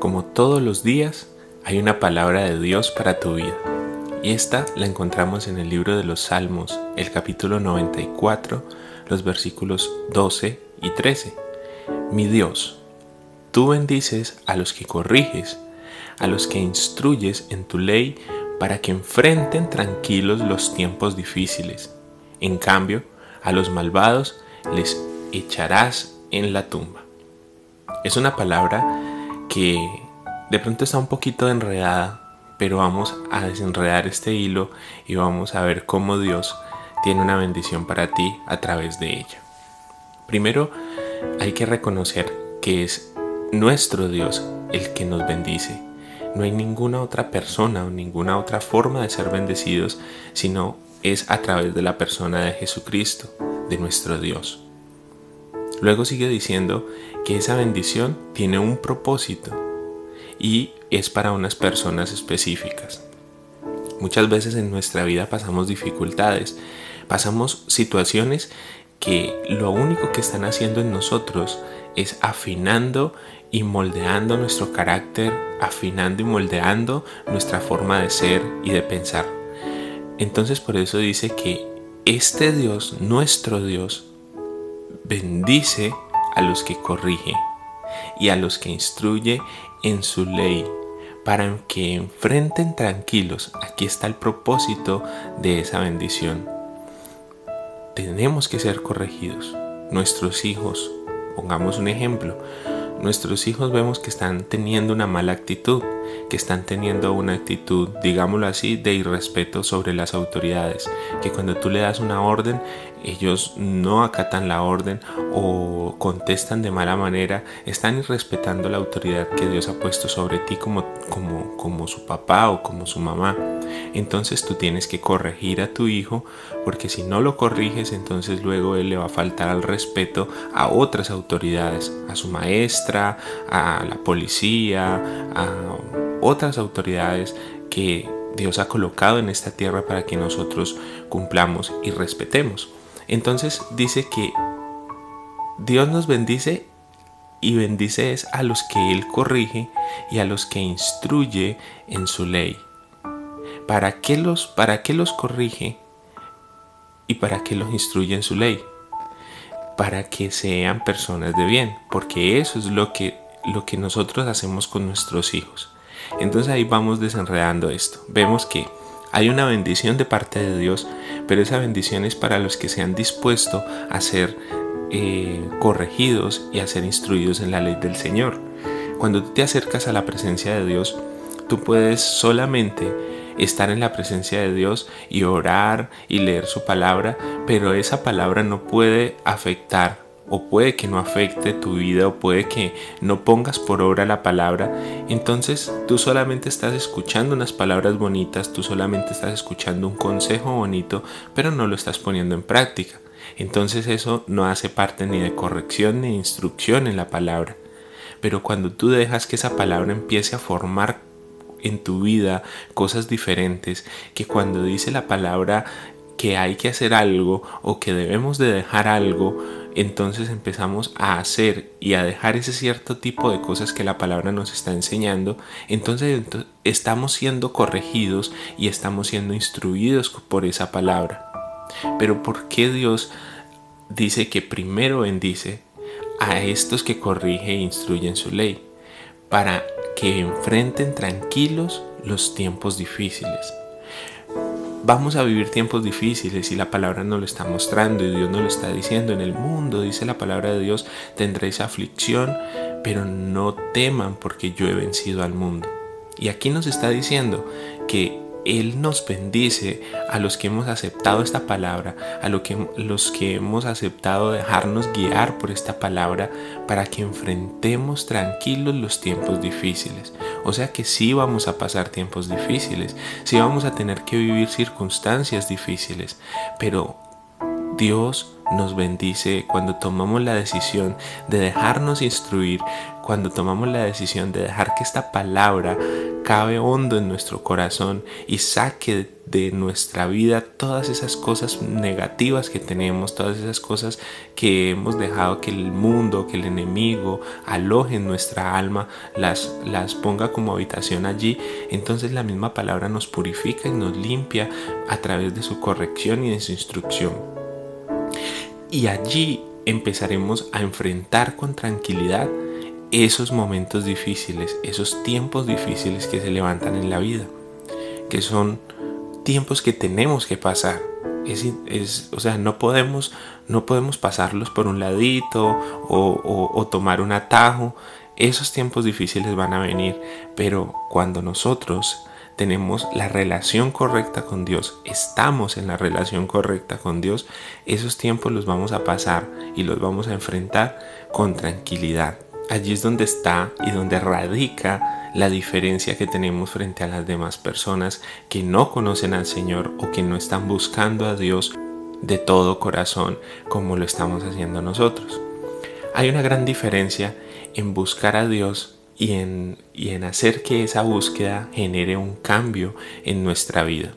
como todos los días, hay una palabra de Dios para tu vida. Y esta la encontramos en el libro de los Salmos, el capítulo 94, los versículos 12 y 13. Mi Dios, tú bendices a los que corriges, a los que instruyes en tu ley para que enfrenten tranquilos los tiempos difíciles. En cambio, a los malvados les echarás en la tumba. Es una palabra que de pronto está un poquito enredada, pero vamos a desenredar este hilo y vamos a ver cómo Dios tiene una bendición para ti a través de ella. Primero, hay que reconocer que es nuestro Dios el que nos bendice. No hay ninguna otra persona o ninguna otra forma de ser bendecidos, sino es a través de la persona de Jesucristo, de nuestro Dios. Luego sigue diciendo que esa bendición tiene un propósito y es para unas personas específicas. Muchas veces en nuestra vida pasamos dificultades, pasamos situaciones que lo único que están haciendo en nosotros es afinando y moldeando nuestro carácter, afinando y moldeando nuestra forma de ser y de pensar. Entonces por eso dice que este Dios, nuestro Dios, bendice a los que corrige y a los que instruye en su ley para que enfrenten tranquilos. Aquí está el propósito de esa bendición. Tenemos que ser corregidos. Nuestros hijos, pongamos un ejemplo, nuestros hijos vemos que están teniendo una mala actitud, que están teniendo una actitud, digámoslo así, de irrespeto sobre las autoridades, que cuando tú le das una orden, ellos no acatan la orden o contestan de mala manera, están irrespetando la autoridad que Dios ha puesto sobre ti como, como, como su papá o como su mamá. Entonces tú tienes que corregir a tu hijo porque si no lo corriges entonces luego él le va a faltar al respeto a otras autoridades, a su maestra, a la policía, a otras autoridades que Dios ha colocado en esta tierra para que nosotros cumplamos y respetemos. Entonces dice que Dios nos bendice y bendice es a los que Él corrige y a los que instruye en su ley. ¿Para qué los, para qué los corrige y para qué los instruye en su ley? Para que sean personas de bien, porque eso es lo que, lo que nosotros hacemos con nuestros hijos. Entonces ahí vamos desenredando esto. Vemos que hay una bendición de parte de Dios, pero esa bendición es para los que se han dispuesto a ser eh, corregidos y a ser instruidos en la ley del Señor. Cuando tú te acercas a la presencia de Dios, tú puedes solamente estar en la presencia de Dios y orar y leer su palabra, pero esa palabra no puede afectar o puede que no afecte tu vida o puede que no pongas por obra la palabra, entonces tú solamente estás escuchando unas palabras bonitas, tú solamente estás escuchando un consejo bonito, pero no lo estás poniendo en práctica. Entonces eso no hace parte ni de corrección ni de instrucción en la palabra. Pero cuando tú dejas que esa palabra empiece a formar en tu vida cosas diferentes, que cuando dice la palabra que hay que hacer algo o que debemos de dejar algo, entonces empezamos a hacer y a dejar ese cierto tipo de cosas que la palabra nos está enseñando, entonces estamos siendo corregidos y estamos siendo instruidos por esa palabra. Pero ¿por qué Dios dice que primero bendice a estos que corrige e instruyen su ley? Para que enfrenten tranquilos los tiempos difíciles vamos a vivir tiempos difíciles y la palabra nos lo está mostrando y Dios nos lo está diciendo. En el mundo, dice la palabra de Dios, tendréis aflicción, pero no teman porque yo he vencido al mundo. Y aquí nos está diciendo que Él nos bendice a los que hemos aceptado esta palabra, a lo que, los que hemos aceptado dejarnos guiar por esta palabra para que enfrentemos tranquilos los tiempos difíciles. O sea que sí vamos a pasar tiempos difíciles, sí vamos a tener que vivir circunstancias difíciles, pero Dios nos bendice cuando tomamos la decisión de dejarnos instruir, cuando tomamos la decisión de dejar que esta palabra cabe hondo en nuestro corazón y saque de nuestra vida todas esas cosas negativas que tenemos, todas esas cosas que hemos dejado que el mundo, que el enemigo aloje en nuestra alma, las, las ponga como habitación allí, entonces la misma palabra nos purifica y nos limpia a través de su corrección y de su instrucción. Y allí empezaremos a enfrentar con tranquilidad esos momentos difíciles, esos tiempos difíciles que se levantan en la vida, que son tiempos que tenemos que pasar. Es, o sea, no podemos, no podemos pasarlos por un ladito o, o tomar un atajo. Esos tiempos difíciles van a venir, pero cuando nosotros tenemos la relación correcta con Dios, estamos en la relación correcta con Dios, esos tiempos los vamos a pasar y los vamos a enfrentar con tranquilidad. Allí es donde está y donde radica la diferencia que tenemos frente a las demás personas que no conocen al Señor o que no están buscando a Dios de todo corazón como lo estamos haciendo nosotros. Hay una gran diferencia en buscar a Dios y en, y en hacer que esa búsqueda genere un cambio en nuestra vida.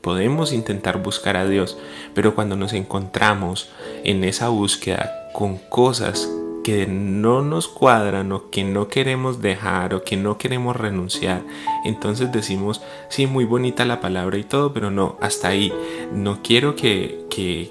Podemos intentar buscar a Dios, pero cuando nos encontramos en esa búsqueda con cosas que no nos cuadran o que no queremos dejar o que no queremos renunciar, entonces decimos, sí, muy bonita la palabra y todo, pero no, hasta ahí. No quiero que, que,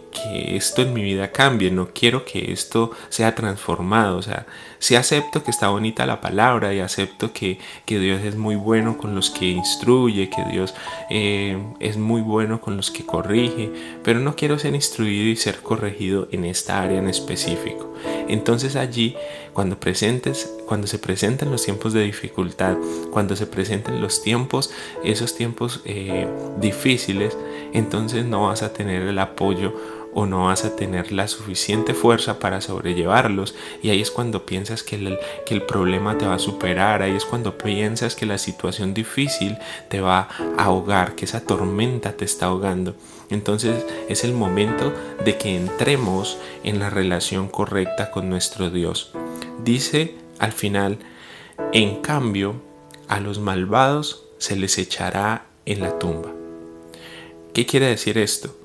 esto en mi vida cambie, no quiero que esto sea transformado. O sea, sí acepto que está bonita la palabra y acepto que, que Dios es muy bueno con los que instruye, que Dios eh, es muy bueno con los que corrige, pero no quiero ser instruido y ser corregido en esta área en específico. Entonces allí, cuando, presentes, cuando se presenten los tiempos de dificultad, cuando se presenten los tiempos, esos tiempos eh, difíciles, entonces no vas a tener el apoyo o no vas a tener la suficiente fuerza para sobrellevarlos y ahí es cuando piensas que el, que el problema te va a superar, ahí es cuando piensas que la situación difícil te va a ahogar, que esa tormenta te está ahogando. Entonces es el momento de que entremos en la relación correcta con nuestro Dios. Dice al final, en cambio, a los malvados se les echará en la tumba. ¿Qué quiere decir esto?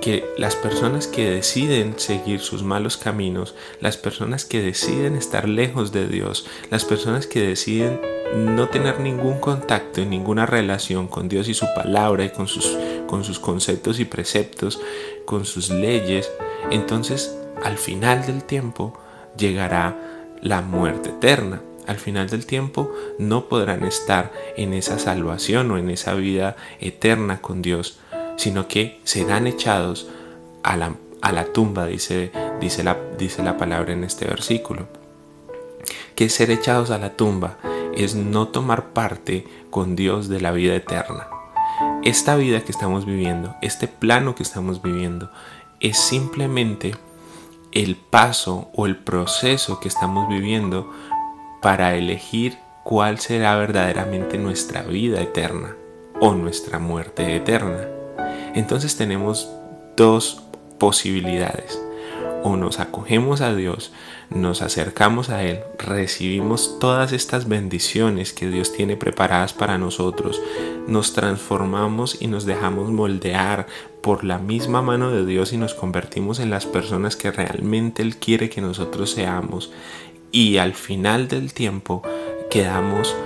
que las personas que deciden seguir sus malos caminos, las personas que deciden estar lejos de Dios, las personas que deciden no tener ningún contacto y ninguna relación con Dios y su palabra y con sus, con sus conceptos y preceptos, con sus leyes, entonces al final del tiempo llegará la muerte eterna. Al final del tiempo no podrán estar en esa salvación o en esa vida eterna con Dios sino que serán echados a la, a la tumba, dice, dice, la, dice la palabra en este versículo. Que ser echados a la tumba es no tomar parte con Dios de la vida eterna. Esta vida que estamos viviendo, este plano que estamos viviendo, es simplemente el paso o el proceso que estamos viviendo para elegir cuál será verdaderamente nuestra vida eterna o nuestra muerte eterna. Entonces tenemos dos posibilidades. O nos acogemos a Dios, nos acercamos a Él, recibimos todas estas bendiciones que Dios tiene preparadas para nosotros, nos transformamos y nos dejamos moldear por la misma mano de Dios y nos convertimos en las personas que realmente Él quiere que nosotros seamos. Y al final del tiempo quedamos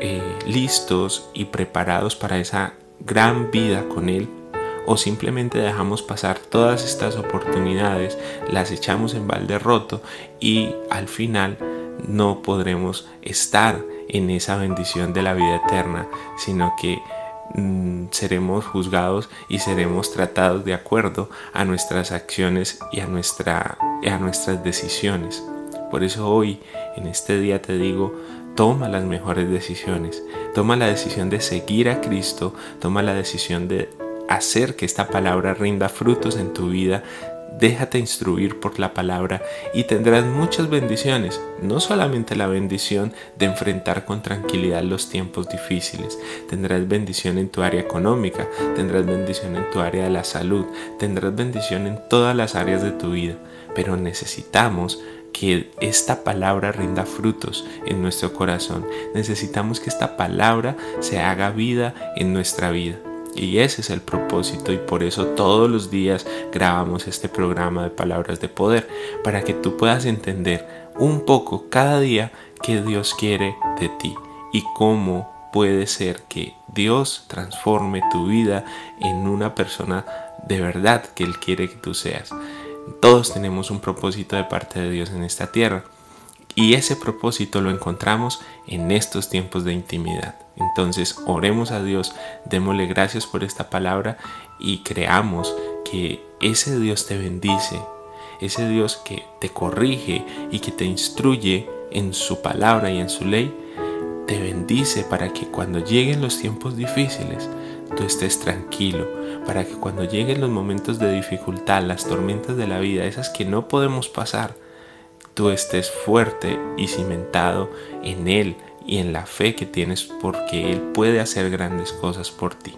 eh, listos y preparados para esa gran vida con Él o simplemente dejamos pasar todas estas oportunidades, las echamos en balde roto y al final no podremos estar en esa bendición de la vida eterna, sino que mm, seremos juzgados y seremos tratados de acuerdo a nuestras acciones y a, nuestra, a nuestras decisiones. Por eso hoy, en este día, te digo, toma las mejores decisiones. Toma la decisión de seguir a Cristo, toma la decisión de hacer que esta palabra rinda frutos en tu vida déjate instruir por la palabra y tendrás muchas bendiciones, no solamente la bendición de enfrentar con tranquilidad los tiempos difíciles, tendrás bendición en tu área económica, tendrás bendición en tu área de la salud, tendrás bendición en todas las áreas de tu vida, pero necesitamos que esta palabra rinda frutos en nuestro corazón. Necesitamos que esta palabra se haga vida en nuestra vida. Y ese es el propósito y por eso todos los días grabamos este programa de palabras de poder, para que tú puedas entender un poco cada día qué Dios quiere de ti y cómo puede ser que Dios transforme tu vida en una persona de verdad que Él quiere que tú seas. Todos tenemos un propósito de parte de Dios en esta tierra y ese propósito lo encontramos en estos tiempos de intimidad. Entonces oremos a Dios, démosle gracias por esta palabra y creamos que ese Dios te bendice, ese Dios que te corrige y que te instruye en su palabra y en su ley, te bendice para que cuando lleguen los tiempos difíciles tú estés tranquilo, para que cuando lleguen los momentos de dificultad, las tormentas de la vida, esas que no podemos pasar, tú estés fuerte y cimentado en Él y en la fe que tienes porque Él puede hacer grandes cosas por ti.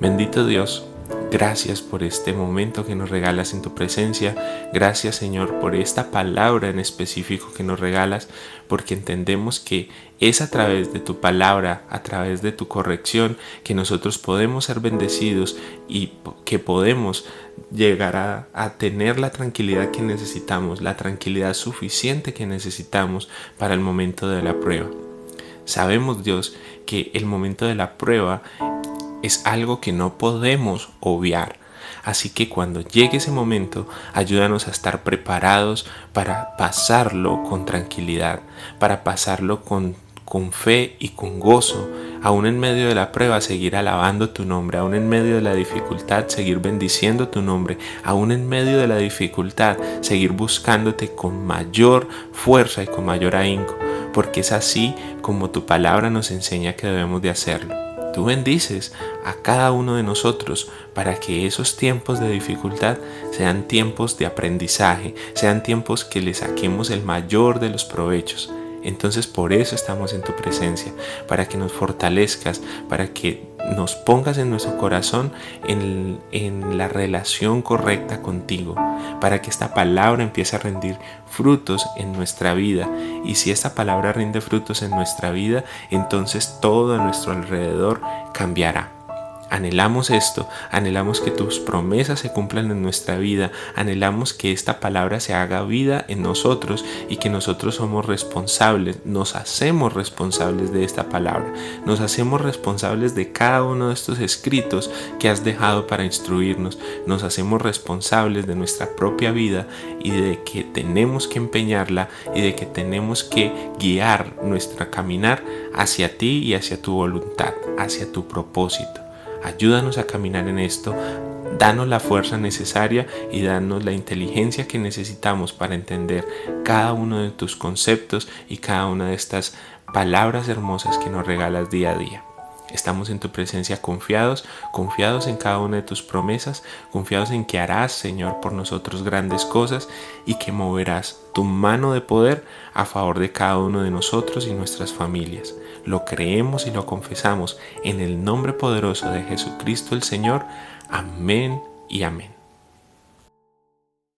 Bendito Dios, Gracias por este momento que nos regalas en tu presencia. Gracias Señor por esta palabra en específico que nos regalas, porque entendemos que es a través de tu palabra, a través de tu corrección, que nosotros podemos ser bendecidos y que podemos llegar a, a tener la tranquilidad que necesitamos, la tranquilidad suficiente que necesitamos para el momento de la prueba. Sabemos Dios que el momento de la prueba es algo que no podemos obviar. Así que cuando llegue ese momento, ayúdanos a estar preparados para pasarlo con tranquilidad, para pasarlo con, fe y con gozo, aún en medio de la prueba seguir alabando tu nombre, aún en medio de la dificultad seguir bendiciendo tu nombre, aún en medio de la dificultad seguir buscándote con mayor fuerza y con mayor ahínco, porque es así como tu palabra nos enseña que debemos de hacerlo. Tú bendices a cada uno de nosotros para que esos tiempos de dificultad sean tiempos de aprendizaje, sean tiempos que le saquemos el mayor de los provechos. Entonces por eso estamos en tu presencia, para que nos fortalezcas, para que nos pongas en nuestro corazón en, en, la relación correcta contigo, para que esta palabra empiece a rendir frutos en nuestra vida. Y si esta palabra rinde frutos en nuestra vida, entonces todo a nuestro alrededor cambiará. Anhelamos esto, anhelamos que tus promesas se cumplan en nuestra vida, anhelamos que esta palabra se haga vida en nosotros y que nosotros somos responsables, nos hacemos responsables de esta palabra, nos hacemos responsables de cada uno de estos escritos que has dejado para instruirnos, nos hacemos responsables de nuestra propia vida y de que tenemos que empeñarla y de que tenemos que guiar nuestra caminar hacia ti y hacia tu voluntad, hacia tu propósito. Ayúdanos a caminar en esto, danos la fuerza necesaria y danos la inteligencia que necesitamos para entender cada uno de tus conceptos y cada una de estas palabras hermosas que nos regalas día a día. Estamos en tu presencia confiados, confiados en cada una de tus promesas, confiados en que harás, Señor, por nosotros grandes cosas y que moverás tu mano de poder a favor de cada uno de nosotros y nuestras familias. Lo creemos y lo confesamos en el nombre poderoso de Jesucristo el Señor. Amén y amén.